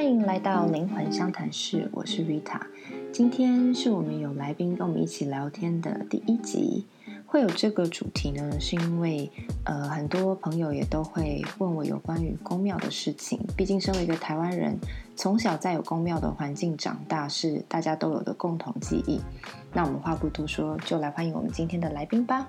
欢迎来到灵魂相谈室，我是 Rita。今天是我们有来宾跟我们一起聊天的第一集。会有这个主题呢，是因为呃，很多朋友也都会问我有关于宫庙的事情。毕竟身为一个台湾人，从小在有宫庙的环境长大，是大家都有的共同记忆。那我们话不多说，就来欢迎我们今天的来宾吧。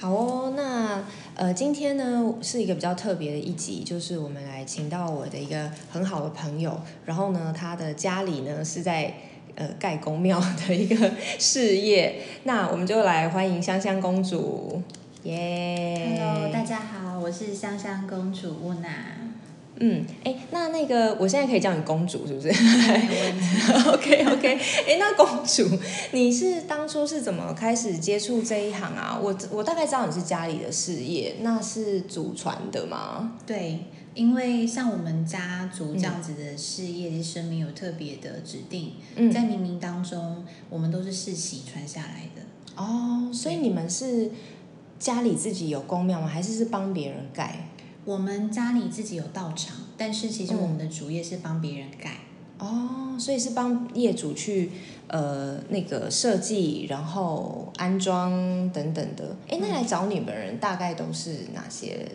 好哦，那呃，今天呢是一个比较特别的一集，就是我们来请到我的一个很好的朋友，然后呢，他的家里呢是在呃盖公庙的一个 事业，那我们就来欢迎香香公主，耶！Hello，大家好，我是香香公主乌娜。嗯，哎，那那个，我现在可以叫你公主是不是？没问题。OK OK，哎，那公主，你是当初是怎么开始接触这一行啊？我我大概知道你是家里的事业，那是祖传的吗？对，因为像我们家族这样子的事业，生命有特别的指定，在冥冥当中，我们都是世袭传下来的。哦，所以你们是家里自己有公庙吗？还是是帮别人盖？我们家里自己有道场，但是其实我们的主业是帮别人盖哦，所以是帮业主去呃那个设计，然后安装等等的。哎，那来找你们人大概都是哪些？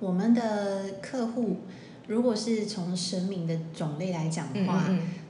我们的客户。如果是从神明的种类来讲的话，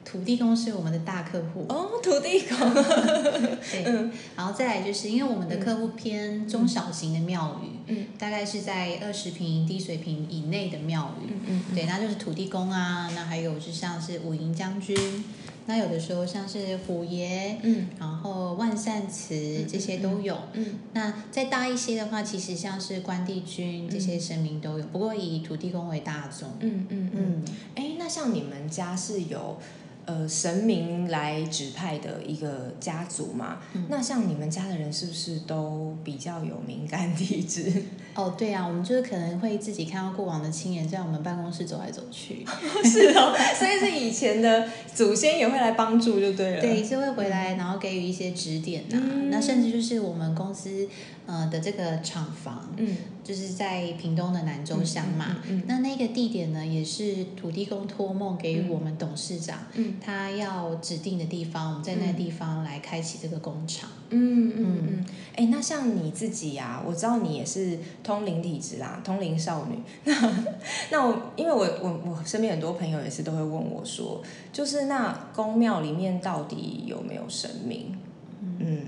土地公是我们的大客户。哦，土地公。对，然后再来就是因为我们的客户偏中小型的庙宇，嗯，大概是在二十平低水平以内的庙宇，嗯嗯，对，那就是土地公啊，那还有就像是武营将军。那有的时候像是虎爷，嗯，然后万善祠这些都有，嗯，那再大一些的话，其实像是关帝君这些神明都有，不过以土地公为大宗，嗯嗯嗯，哎，那像你们家是有。呃，神明来指派的一个家族嘛，那像你们家的人是不是都比较有敏感体质？哦，对啊，我们就是可能会自己看到过往的亲人在我们办公室走来走去。是哦，所以是以前的祖先也会来帮助，就对了。对，是会回来，然后给予一些指点呐。那甚至就是我们公司。呃的这个厂房，嗯，就是在屏东的南州乡嘛，嗯，那那个地点呢，也是土地公托梦给我们董事长，嗯，他要指定的地方，我们在那个地方来开启这个工厂，嗯嗯嗯，哎，那像你自己呀，我知道你也是通灵体质啦，通灵少女，那那我因为我我我身边很多朋友也是都会问我说，就是那宫庙里面到底有没有神明？嗯。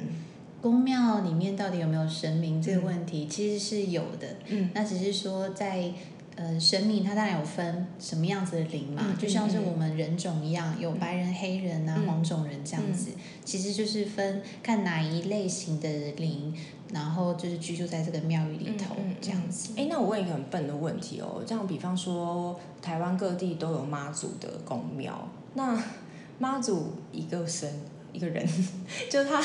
宫庙里面到底有没有神明这个问题，其实是有的。嗯，那只是说在呃神明，它当然有分什么样子的灵嘛，就像是我们人种一样，有白人、黑人啊、黄种人这样子，其实就是分看哪一类型的灵，然后就是居住在这个庙宇里头这样子。哎，那我问一个很笨的问题哦，这样比方说台湾各地都有妈祖的宫庙，那 妈祖一个神一个人，就他。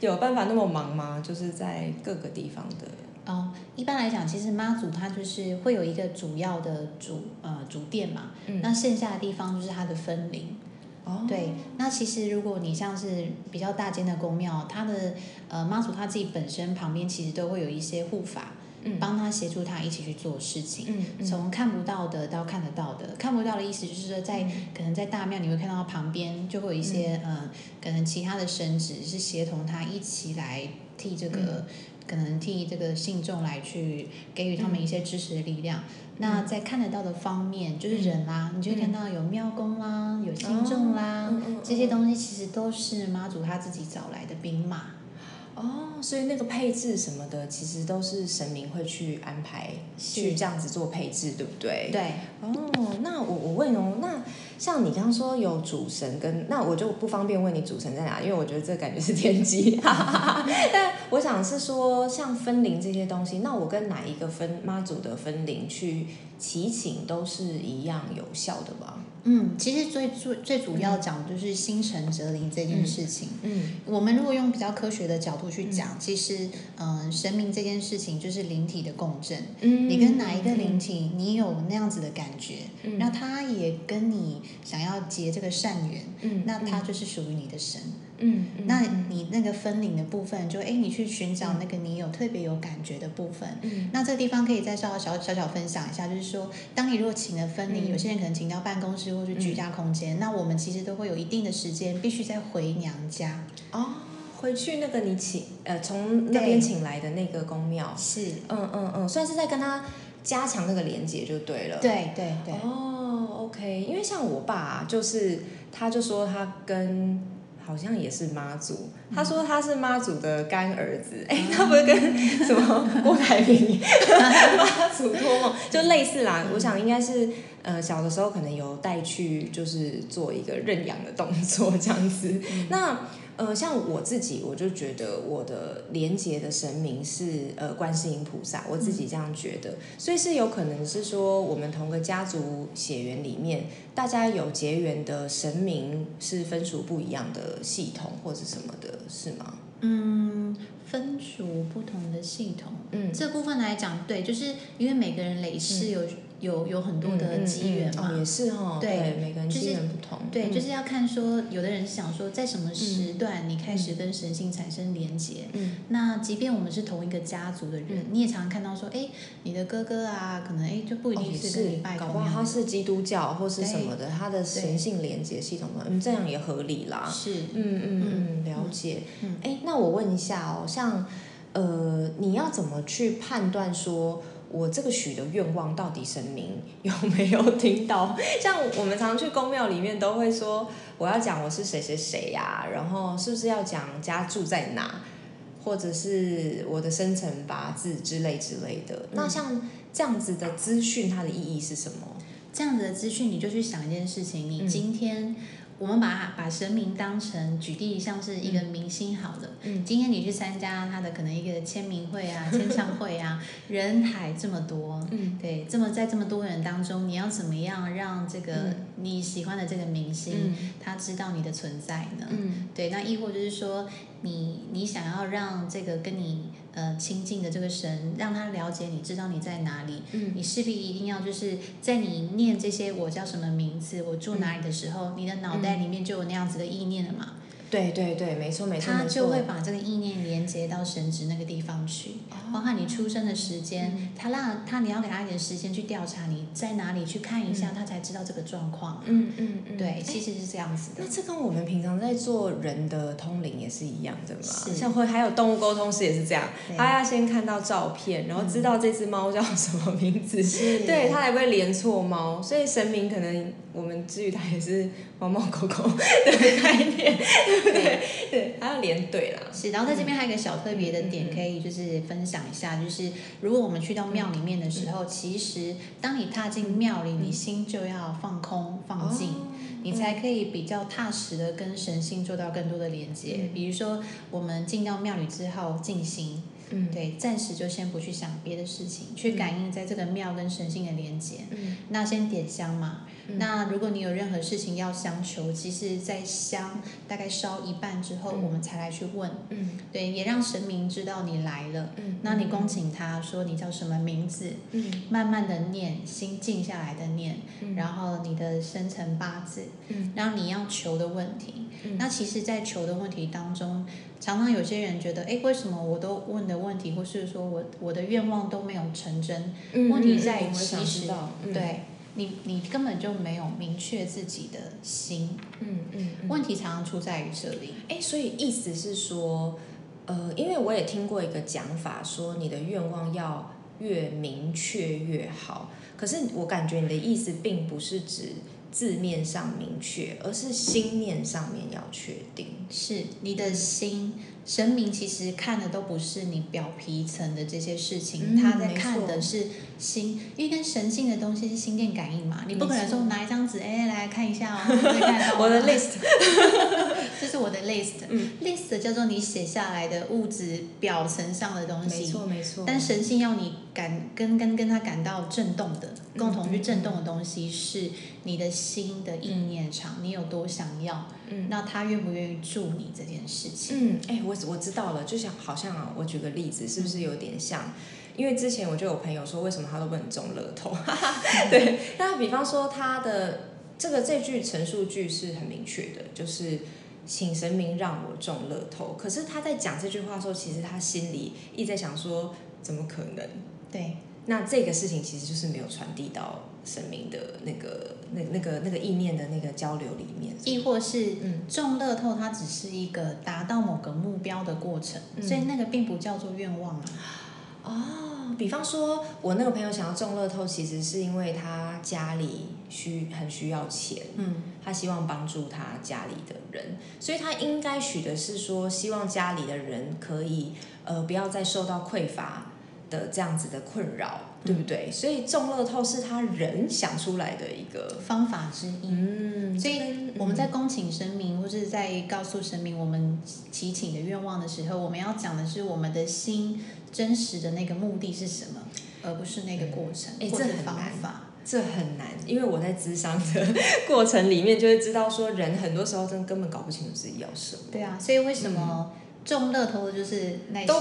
有办法那么忙吗？就是在各个地方的哦。一般来讲，其实妈祖他就是会有一个主要的主呃主殿嘛，那剩下的地方就是它的分灵。哦，对。那其实如果你像是比较大间的宫庙，它的呃妈祖他自己本身旁边其实都会有一些护法。帮他协助他一起去做事情，从看不到的到看得到的。看不到的意思就是说，在可能在大庙你会看到旁边就会有一些嗯，可能其他的神职是协同他一起来替这个，可能替这个信众来去给予他们一些支持的力量。那在看得到的方面，就是人啦，你就会看到有庙公啦，有信众啦，这些东西其实都是妈祖他自己找来的兵马。哦，所以那个配置什么的，其实都是神明会去安排，去这样子做配置，对不对？对。哦，那我我问哦，那像你刚刚说有主神跟，那我就不方便问你主神在哪，因为我觉得这感觉是天机。但我想是说，像分灵这些东西，那我跟哪一个分妈祖的分灵去祈请都是一样有效的吗？嗯，其实最最最主要讲的就是心诚则灵这件事情。嗯，我们如果用比较科学的角度去讲，其实，嗯，神明这件事情就是灵体的共振。嗯，你跟哪一个灵体，你有那样子的感觉，那他也跟你想要结这个善缘，嗯，那他就是属于你的神。嗯，那你那个分灵的部分，就哎，你去寻找那个你有特别有感觉的部分。嗯，那这个地方可以再稍微小小小分享一下，就是说，当你如果请了分灵，有些人可能请到办公室或是居家空间，那我们其实都会有一定的时间，必须再回娘家。哦，回去那个你请呃从那边请来的那个宫庙是，嗯嗯嗯，算是在跟他加强那个连接就对了。对对对。哦，OK，因为像我爸就是，他就说他跟。好像也是妈祖，他说他是妈祖的干儿子，哎，他不是跟什么郭台铭 妈祖托梦，就类似啦。我想应该是，呃，小的时候可能有带去，就是做一个认养的动作这样子。那。呃，像我自己，我就觉得我的连接的神明是呃观世音菩萨，我自己这样觉得，所以是有可能是说我们同个家族血缘里面，大家有结缘的神明是分属不一样的系统或者什么的，是吗？嗯，分属不同的系统，嗯，这部分来讲，对，就是因为每个人累世有。有有很多的机缘嘛，也是哈，对，每个人机缘不同，对，就是要看说，有的人想说，在什么时段你开始跟神性产生连结，嗯，那即便我们是同一个家族的人，你也常常看到说，哎，你的哥哥啊，可能哎就不一定是跟你拜搞不好他是基督教或是什么的，他的神性连接系统嗯，这样也合理啦，是，嗯嗯嗯，了解，哎，那我问一下哦，像呃，你要怎么去判断说？我这个许的愿望到底神明 有没有听到？像我们常去公庙里面都会说，我要讲我是谁谁谁呀，然后是不是要讲家住在哪，或者是我的生辰八字之类之类的。那像这样子的资讯，它的意义是什么？这样子的资讯，你就去想一件事情，你今天。我们把把神明当成举例，像是一个明星好了。嗯。今天你去参加他的可能一个签名会啊、签唱会啊，人海这么多。嗯。对，这么在这么多人当中，你要怎么样让这个你喜欢的这个明星他知道你的存在呢？嗯。对，那亦或就是说，你你想要让这个跟你。呃，亲近的这个神，让他了解你，知道你在哪里。嗯，你势必一定要就是在你念这些我叫什么名字，我住哪里的时候，你的脑袋里面就有那样子的意念了嘛。对对对，没错没错，他就会把这个意念连接到神职那个地方去，包括你出生的时间，他让他你要给他一点时间去调查你在哪里去看一下，他才知道这个状况。嗯嗯嗯，对，其实是这样子的。那这跟我们平常在做人的通灵也是一样的嘛？像会还有动物沟通师也是这样，他要先看到照片，然后知道这只猫叫什么名字，对他才不会连错猫。所以神明可能我们至于他也是猫猫狗狗 的概念。对对，还要连对啦。是，然后在这边还有一个小特别的点，可以就是分享一下，就是如果我们去到庙里面的时候，其实当你踏进庙里，你心就要放空放静，你才可以比较踏实的跟神性做到更多的连接。比如说，我们进到庙里之后静心。嗯，对，暂时就先不去想别的事情，去感应在这个庙跟神性的连接。嗯，那先点香嘛。那如果你有任何事情要相求，其实，在香大概烧一半之后，我们才来去问。嗯，对，也让神明知道你来了。嗯，那你恭请他说你叫什么名字？嗯，慢慢的念，心静下来的念。嗯，然后你的生辰八字。嗯，然后你要求的问题。嗯，那其实，在求的问题当中。常常有些人觉得，哎，为什么我都问的问题，或是说我我的愿望都没有成真？问题在于其实，对你你根本就没有明确自己的心。嗯嗯。问题常常出在于这里。哎，所以意思是说，呃，因为我也听过一个讲法，说你的愿望要越明确越好。可是我感觉你的意思并不是指。字面上明确，而是心念上面要确定。是你的心，神明其实看的都不是你表皮层的这些事情，他在看的是心，因为跟神性的东西是心电感应嘛。你不可能说拿一张纸，哎，来看一下哦，我的 list，这是我的 list，list 叫做你写下来的物质表层上的东西，没错没错。但神性要你感跟跟跟他感到震动的，共同去震动的东西是你的。心的意念场，你有多想要？嗯，那他愿不愿意助你这件事情？嗯，哎，我我知道了，就像好像啊，我举个例子，是不是有点像？因为之前我就有朋友说，为什么他都不能中乐透？对，那比方说他的这个这句陈述句是很明确的，就是请神明让我中乐透。可是他在讲这句话的时候，其实他心里一直在想说，怎么可能？对，那这个事情其实就是没有传递到神明的那个、那、那个、那个意念的那个交流里面。亦或是中乐透，它只是一个达到某个目标的过程，所以那个并不叫做愿望啊。哦，比方说，我那个朋友想要中乐透，其实是因为他家里需很需要钱，嗯，他希望帮助他家里的人，所以他应该许的是说，希望家里的人可以呃不要再受到匮乏的这样子的困扰，对不对？所以中乐透是他人想出来的一个方法之一，嗯，所以我们在恭请神明或者在告诉神明我们祈请的愿望的时候，我们要讲的是我们的心。真实的那个目的是什么，而不是那个过程或者方法。这很难，因为我在智商的过程里面就会知道，说人很多时候真的根本搞不清楚自己要什么。对啊，所以为什么中乐透的就是那些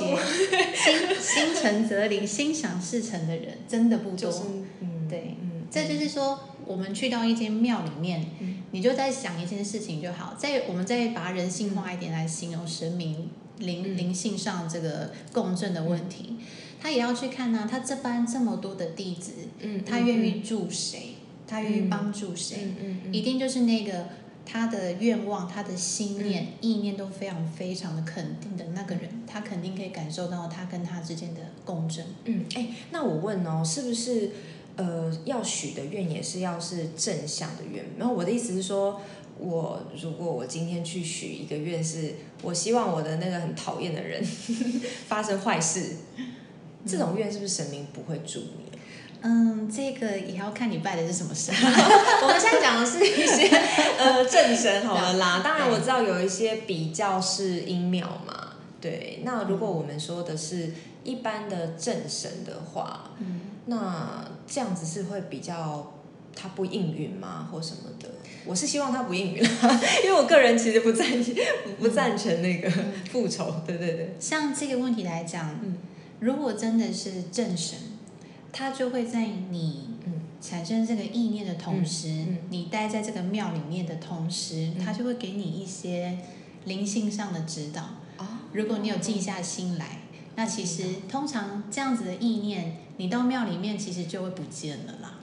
心心诚则灵、心想事成的人，真的不多。嗯，对，嗯，这就是说，我们去到一间庙里面，你就在想一件事情就好。在我们再把人性化一点来形容神明。灵灵性上这个共振的问题，他也要去看呢。他这班这么多的弟子，嗯，他愿意助谁？他愿意帮助谁？嗯嗯，一定就是那个他的愿望、他的心念、意念都非常非常的肯定的那个人，他肯定可以感受到他跟他之间的共振。嗯，哎，那我问哦，是不是呃要许的愿也是要是正向的愿？然后我的意思是说。我如果我今天去许一个愿，是我希望我的那个很讨厌的人 发生坏事，这种愿是不是神明不会助你？嗯，这个也要看你拜的是什么神。我们现在讲的是一些呃正神好了啦，当然我知道有一些比较是阴庙嘛，对。那如果我们说的是一般的正神的话，嗯，那这样子是会比较。他不应允吗，或什么的？我是希望他不应允，因为我个人其实不赞不赞成那个复仇。对对对。像这个问题来讲，如果真的是正神，他就会在你产生这个意念的同时，你待在这个庙里面的同时，它就会给你一些灵性上的指导。如果你有静下心来，那其实通常这样子的意念，你到庙里面其实就会不见了啦。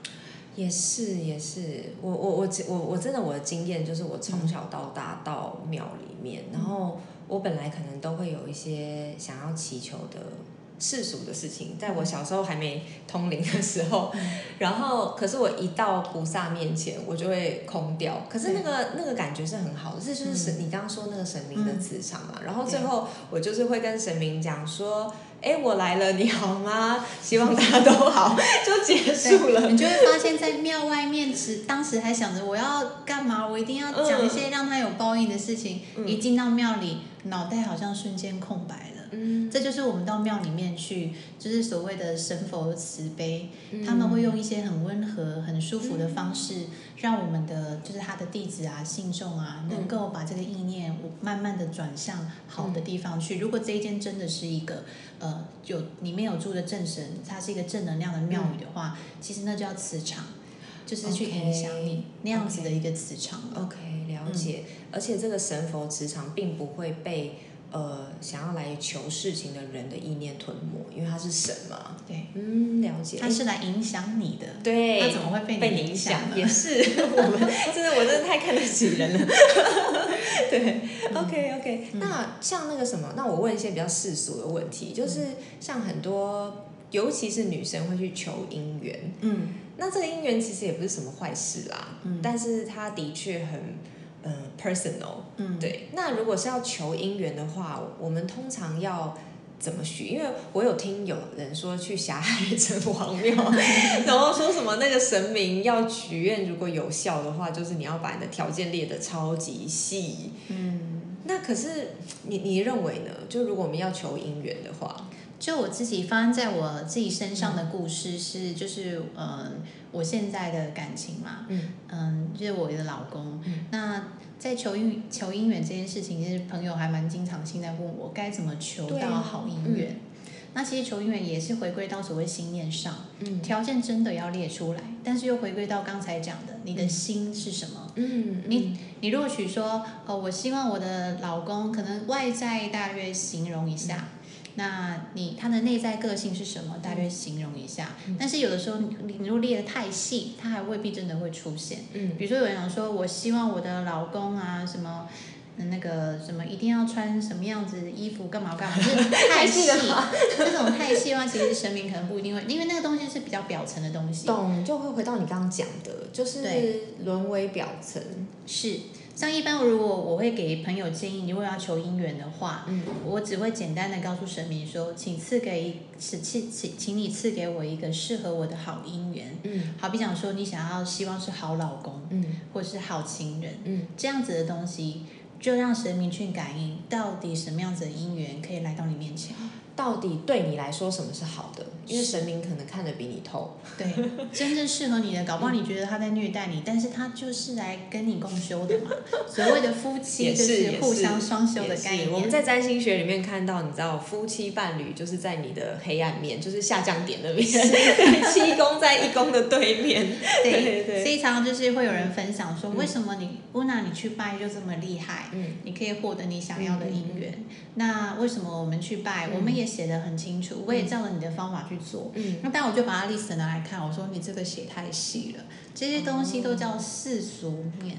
也是也是，我我我我我真的我的经验就是我从小到大到庙里面，然后我本来可能都会有一些想要祈求的世俗的事情，在我小时候还没通灵的时候，然后可是我一到菩萨面前，我就会空掉，可是那个那个感觉是很好的，这就是神你刚刚说那个神明的磁场嘛，然后最后我就是会跟神明讲说。哎，我来了，你好吗？希望大家都好，就结束了。你就会发现，在庙外面时，当时还想着我要干嘛，我一定要讲一些让他有报应的事情。一进到庙里，脑袋好像瞬间空白。嗯，这就是我们到庙里面去，就是所谓的神佛慈悲，他们会用一些很温和、很舒服的方式，让我们的就是他的弟子啊、信众啊，能够把这个意念慢慢的转向好的地方去。如果这一间真的是一个呃有里面有住的正神，它是一个正能量的庙宇的话，其实那叫磁场，就是去影响你那样子的一个磁场。OK，了解。而且这个神佛磁场并不会被。呃，想要来求事情的人的意念吞没，因为他是神嘛。对，嗯，了解。他是来影响你的。对。他怎么会被被影响？也是 我们，真的，我真的太看得起人了。对，OK OK。那像那个什么，那我问一些比较世俗的问题，就是像很多，尤其是女生会去求姻缘。嗯。那这个姻缘其实也不是什么坏事啦。嗯。但是它的确很。嗯，personal，嗯，对。那如果是要求姻缘的话，我们通常要怎么许？因为我有听有人说去霞海城隍庙，然后说什么那个神明要许愿，如果有效的话，就是你要把你的条件列的超级细。嗯，那可是你你认为呢？就如果我们要求姻缘的话？就我自己发生在我自己身上的故事是，就是嗯，我现在的感情嘛，嗯嗯，就是我的老公。那在求姻求姻缘这件事情，其实朋友还蛮经常性在问我该怎么求到好姻缘。那其实求姻缘也是回归到所谓心念上，嗯，条件真的要列出来，但是又回归到刚才讲的，你的心是什么？嗯，你你如果许说，哦，我希望我的老公可能外在大约形容一下。那你他的内在个性是什么？大约形容一下。但是有的时候你你如果列的太细，他还未必真的会出现。嗯，比如说有人说，我希望我的老公啊，什么那个什么一定要穿什么样子的衣服，干嘛干嘛，就是 太细。这种太细的话，其实神明可能不一定会，因为那个东西是比较表层的东西。懂，就会回到你刚刚讲的，就是沦为表层。是。像一般如果我会给朋友建议，如果要求姻缘的话，嗯，我只会简单的告诉神明说，请赐给，请请请，请你赐给我一个适合我的好姻缘，嗯，好比讲说你想要希望是好老公，嗯，或是好情人，嗯，这样子的东西，就让神明去感应，到底什么样子的姻缘可以来到你面前。到底对你来说什么是好的？因为神明可能看得比你透。对，真正适合你的，搞不好你觉得他在虐待你，但是他就是来跟你共修的嘛。所谓的夫妻就是互相双修的概念。我们在占星学里面看到，你知道夫妻伴侣就是在你的黑暗面，就是下降点那边，七宫在一宫的对面。对对。所以常常就是会有人分享说，为什么你乌娜你去拜就这么厉害？嗯，你可以获得你想要的姻缘。那为什么我们去拜，我们也写的很清楚，我也照着你的方法去做。嗯，那但我就把它 list 拿来看，我说你这个写太细了，这些东西都叫世俗面，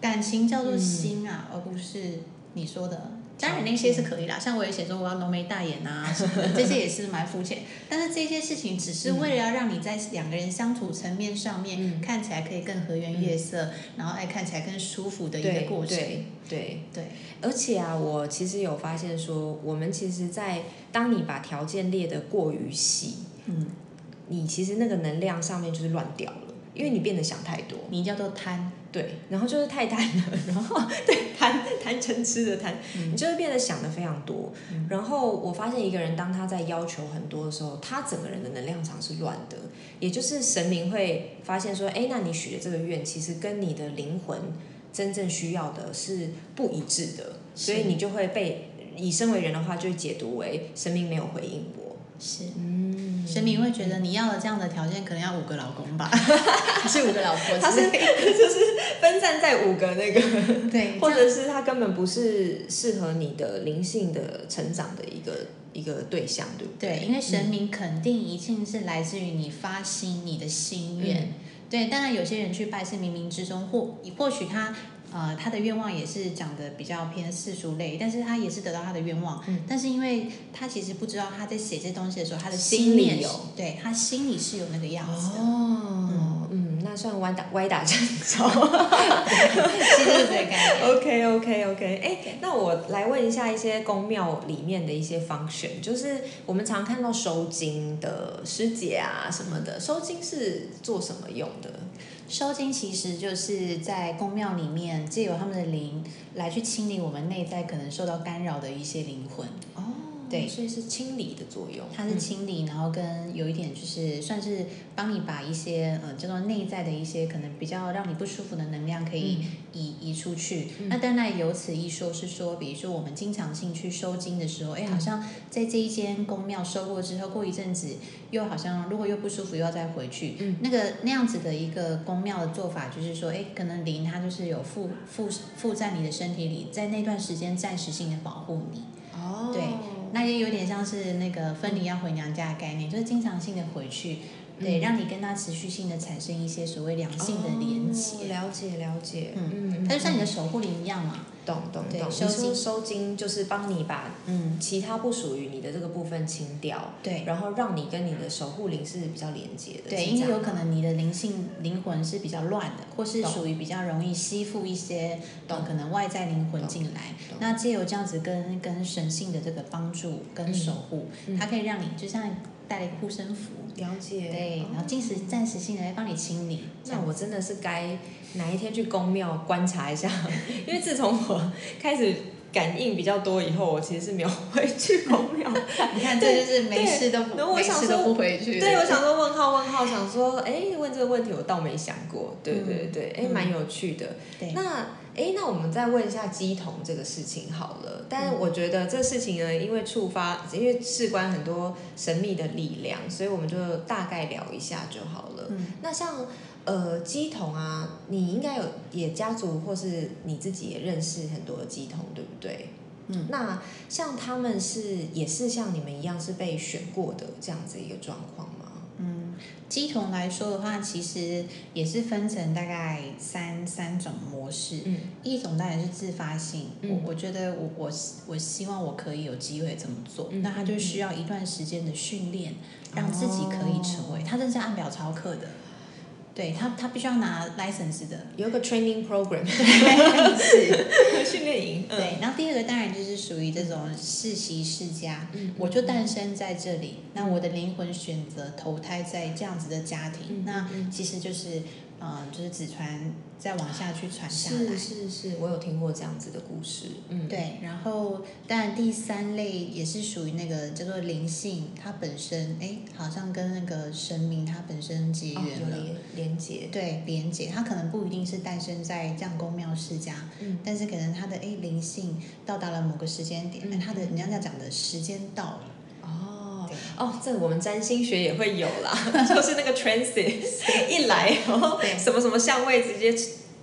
感情叫做心啊，而不是你说的。当然那些是可以啦，像我也写说我要浓眉大眼啊什么的，这些也是蛮肤浅。但是这些事情只是为了要让你在两个人相处层面上面看起来可以更和颜悦色，然后爱看起来更舒服的一个过程。对对对。而且啊，我其实有发现说，我们其实，在当你把条件列得过于细，嗯，你其实那个能量上面就是乱掉了，因为你变得想太多，你叫做贪。对，然后就是太贪了，然后对贪贪嗔痴的贪，你就会变得想的非常多。然后我发现一个人当他在要求很多的时候，他整个人的能量场是乱的，也就是神明会发现说，哎，那你许的这个愿其实跟你的灵魂真正需要的是不一致的，所以你就会被以身为人的话，就解读为神明没有回应我。是，嗯，神明会觉得你要的这样的条件，可能要五个老公吧，还是五个老婆？他是 就是分散在五个那个，对，或者是他根本不是适合你的灵性的成长的一个一个对象，对不对？对，因为神明肯定一定是来自于你发心你的心愿，对。当然有些人去拜是冥冥之中，或或许他。呃，他的愿望也是讲的比较偏世俗类，但是他也是得到他的愿望。嗯。但是因为他其实不知道他在写这东西的时候，他的心里有，对他心里是有那个样子的。哦。嗯，那算歪打歪打正着。其实是这个概念。OK OK OK，哎，那我来问一下一些宫庙里面的一些 function，，就是我们常看到收金的师姐啊什么的，收金是做什么用的？收金其实就是在宫庙里面借由他们的灵来去清理我们内在可能受到干扰的一些灵魂。哦。对，所以是清理的作用。它是清理，然后跟有一点就是算是帮你把一些呃叫做内在的一些可能比较让你不舒服的能量可以移移出去。那当然由此一说，是说比如说我们经常性去收金的时候，哎，好像在这一间宫庙收过之后，过一阵子又好像如果又不舒服，又要再回去。嗯，那个那样子的一个宫庙的做法，就是说，哎，可能灵它就是有附附附在你的身体里，在那段时间暂时性的保护你。哦，对。那也有点像是那个分离要回娘家的概念，就是经常性的回去，对，让你跟他持续性的产生一些所谓良性的连接。了解了解，嗯嗯，它就像你的守护灵一样嘛。懂懂懂。收金收金就是帮你把嗯其他不属于你的这个部分清掉，对，然后让你跟你的守护灵是比较连接的。对，因为有可能你的灵性灵魂是比较乱的，或是属于比较容易吸附一些可能外在灵魂进来。那借由这样子跟跟神性的这个帮助跟守护，它可以让你就像带了一个护身符。了解。对，然后暂时暂时性的来帮你清理。那我真的是该。哪一天去宫庙观察一下？因为自从我开始感应比较多以后，我其实是没有回去宫庙。你看，这就是没事都没事都不回去。对，我想说问号问号，想说哎，问这个问题我倒没想过。对对对，哎，蛮有趣的。那哎，那我们再问一下鸡童这个事情好了。但我觉得这事情呢，因为触发，因为事关很多神秘的力量，所以我们就大概聊一下就好了。嗯，那像呃鸡童啊，你应该有也家族或是你自己也认识很多鸡童，对不对？嗯，那像他们是也是像你们一样是被选过的这样子一个状况吗？嗯，鸡童来说的话，其实也是分成大概三三种模式。嗯，一种当然是自发性，我我觉得我我我希望我可以有机会这么做，那他就需要一段时间的训练，让自己可以成为，他这是按表操课的。对他，他必须要拿 license 的，有个 training program，是 训练营。对，然后第二个当然就是属于这种世袭世家，我就诞生在这里，那我的灵魂选择投胎在这样子的家庭，那其实就是。嗯，就是子传再往下去传下来，是是是，我有听过这样子的故事。嗯，对。然后，当然第三类也是属于那个叫做灵性，它本身哎，好像跟那个神明它本身结缘了，连接。对，连接。它可能不一定是诞生在这样宫庙世家，嗯，但是可能它的哎灵性到达了某个时间点，那它的人家讲的时间到了。哦，这我们占星学也会有啦，就是那个 transit 一来，然后什么什么相位直接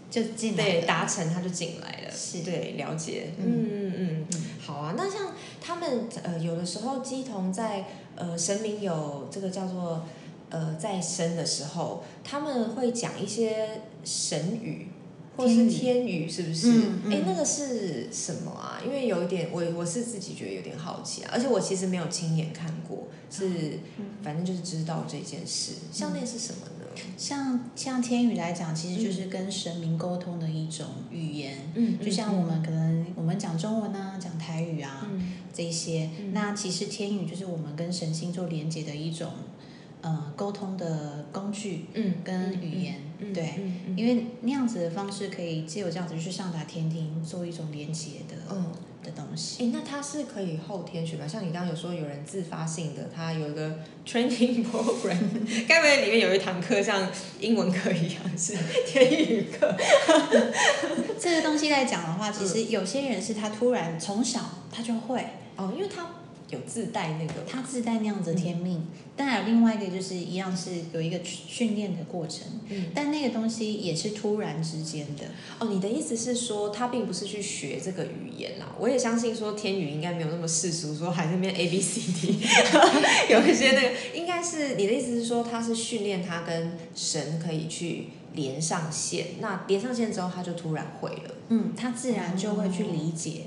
就进对达成，他就进来了。是，对，了解。嗯嗯嗯嗯，好啊。那像他们呃，有的时候鸡同在呃神明有这个叫做呃在生的时候，他们会讲一些神语。或是天宇是不是？哎，那个是什么啊？因为有一点，我我是自己觉得有点好奇啊。而且我其实没有亲眼看过，是反正就是知道这件事。项链是什么呢？像像天宇来讲，其实就是跟神明沟通的一种语言。嗯，就像我们可能我们讲中文啊，讲台语啊这些。那其实天宇就是我们跟神星做连接的一种。呃，沟通的工具，嗯，跟语言，对，因为那样子的方式可以借由这样子去上达天庭，做一种连接的，嗯，的东西。哎，那它是可以后天学吧？像你刚刚有说有人自发性的，他有一个 training program，该不会里面有一堂课像英文课一样是 天语课？这个东西来讲的话，其实有些人是他突然从小他就会哦，因为他。有自带那个，他自带那样子的天命。当然，另外一个就是一样是有一个训练的过程。嗯，但那个东西也是突然之间的。哦，你的意思是说，他并不是去学这个语言啦？我也相信说，天宇应该没有那么世俗，说还那边 A B C D，有一些那个，应该是你的意思是说，他是训练他跟神可以去连上线。那连上线之后，他就突然会了。嗯，他自然就会去理解。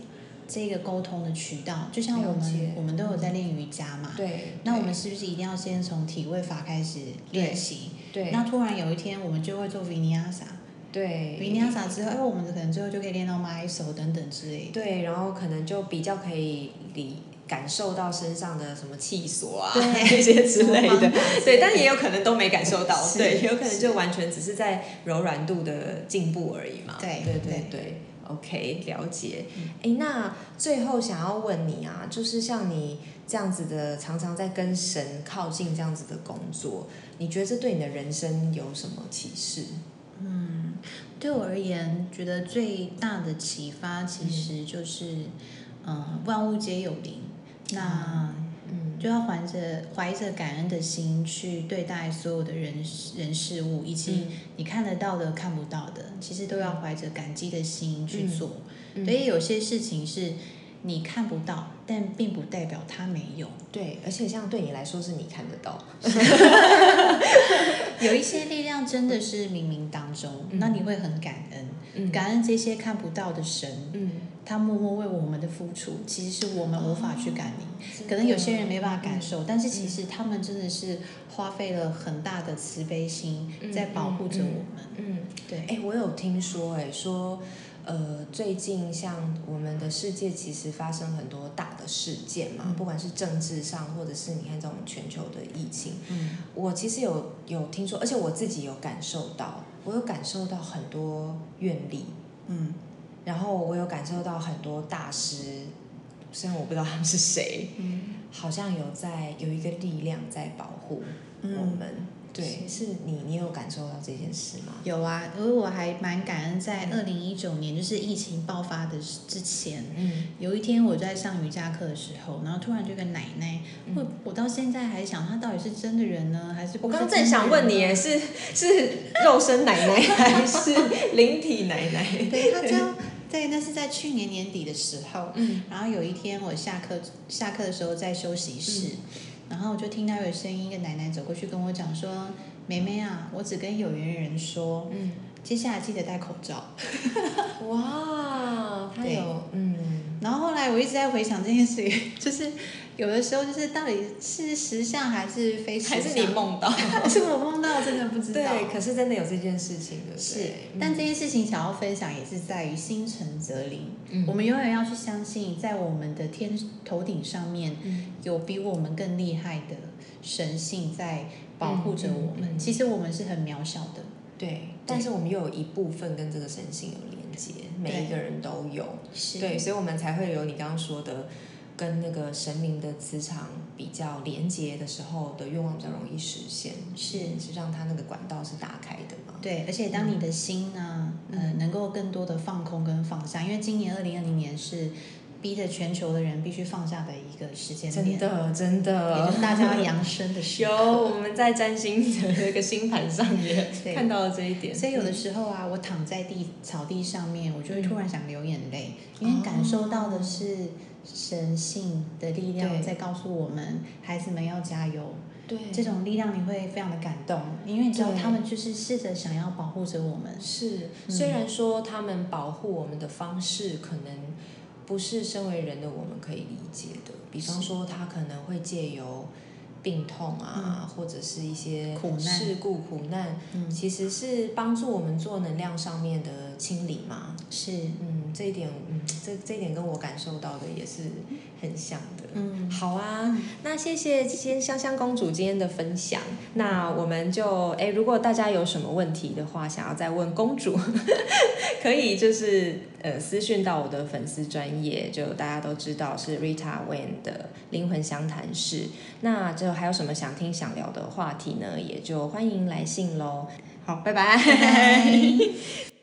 这个沟通的渠道，就像我们我们都有在练瑜伽嘛，对，那我们是不是一定要先从体位法开始练习？对，那突然有一天我们就会做 Vinyasa，对，Vinyasa 之后，哎，我们可能最后就可以练到 My 手等等之类。对，然后可能就比较可以理感受到身上的什么气锁啊 这些之类的，对，但也有可能都没感受到，对，有可能就完全只是在柔软度的进步而已嘛。对对对。对。OK，了解。哎，那最后想要问你啊，就是像你这样子的，常常在跟神靠近这样子的工作，你觉得这对你的人生有什么启示？嗯，对我而言，觉得最大的启发其实就是，嗯，万物皆有灵。那就要怀着怀着感恩的心去对待所有的人人事物，以及你看得到的、看不到的，其实都要怀着感激的心去做。所以有些事情是你看不到，但并不代表它没有。对，而且像对你来说是你看得到。有一些力量真的是冥冥当中，那你会很感恩，感恩这些看不到的神。嗯。他默默为我们的付出，其实是我们无法去感应。可能有些人没办法感受，但是其实他们真的是花费了很大的慈悲心在保护着我们。嗯，对。哎，我有听说，哎，说，呃，最近像我们的世界其实发生很多大的事件嘛，不管是政治上，或者是你看这种全球的疫情。嗯，我其实有有听说，而且我自己有感受到，我有感受到很多愿力。嗯。然后我有感受到很多大师，虽然我不知道他们是谁，好像有在有一个力量在保护我们。对，是你，你有感受到这件事吗？有啊，因为我还蛮感恩，在二零一九年，就是疫情爆发的之前，嗯，有一天我在上瑜伽课的时候，然后突然就个奶奶，我我到现在还想，她到底是真的人呢，还是我刚刚正想问你，是是肉身奶奶还是灵体奶奶？对，她叫。对，那是在去年年底的时候，嗯，然后有一天我下课下课的时候在休息室，然后我就听到有声音，一个奶奶走过去跟我讲说：“妹妹啊，我只跟有缘人说，嗯，接下来记得戴口罩。”哇，他有，嗯，然后后来我一直在回想这件事，就是。有的时候就是到底是实相还是非实还是你梦到？是我梦到，真的不知道。对，可是真的有这件事情的。是，但这件事情想要分享也是在于心诚则灵。嗯。我们永远要去相信，在我们的天头顶上面，有比我们更厉害的神性在保护着我们。其实我们是很渺小的。对。但是我们又有一部分跟这个神性有连接，每一个人都有。是。对，所以我们才会有你刚刚说的。跟那个神明的磁场比较连接的时候的愿望比较容易实现，是是让他那个管道是打开的嘛？对，而且当你的心呢，呃，能够更多的放空跟放下，因为今年二零二零年是。逼着全球的人必须放下的一个时间点，真的真的，也就是大家扬升的时候。有我们在占星的那个星盘上也 看到了这一点。所以有的时候啊，我躺在地草地上面，我就会突然想流眼泪，因为感受到的是神性的力量在告诉我们，孩子们要加油。对，这种力量你会非常的感动，因为你知道他们就是试着想要保护着我们。是，虽然说他们保护我们的方式可能。不是身为人的我们可以理解的，比方说他可能会借由病痛啊，或者是一些事故苦难，其实是帮助我们做能量上面的清理嘛。是，嗯，这一点，嗯，这这一点跟我感受到的也是很像的。嗯，好啊，那谢谢今天香香公主今天的分享。那我们就，哎，如果大家有什么问题的话，想要再问公主，可以就是呃私讯到我的粉丝专业，就大家都知道是 Rita Wen 的灵魂相谈室。那就还有什么想听想聊的话题呢？也就欢迎来信喽。好，拜拜。